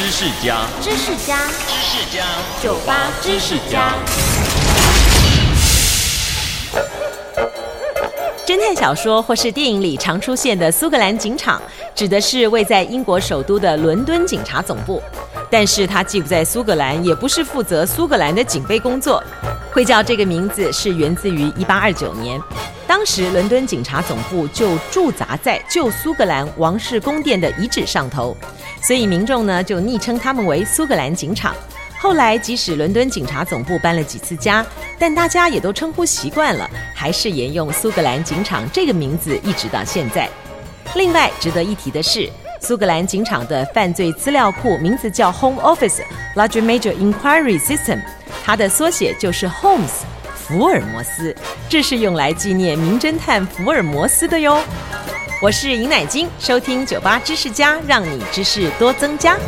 知识家，知识家，知识家，酒吧知识家。侦探小说或是电影里常出现的苏格兰警场，指的是位在英国首都的伦敦警察总部。但是它既不在苏格兰，也不是负责苏格兰的警备工作。会叫这个名字是源自于1829年，当时伦敦警察总部就驻扎在旧苏格兰王室宫殿的遗址上头，所以民众呢就昵称他们为苏格兰警场。后来，即使伦敦警察总部搬了几次家，但大家也都称呼习惯了，还是沿用苏格兰警场这个名字一直到现在。另外，值得一提的是，苏格兰警场的犯罪资料库名字叫 Home Office Large Major Inquiry System，它的缩写就是 Holmes，福尔摩斯，这是用来纪念名侦探福尔摩斯的哟。我是尹乃菁，收听酒吧知识家，让你知识多增加。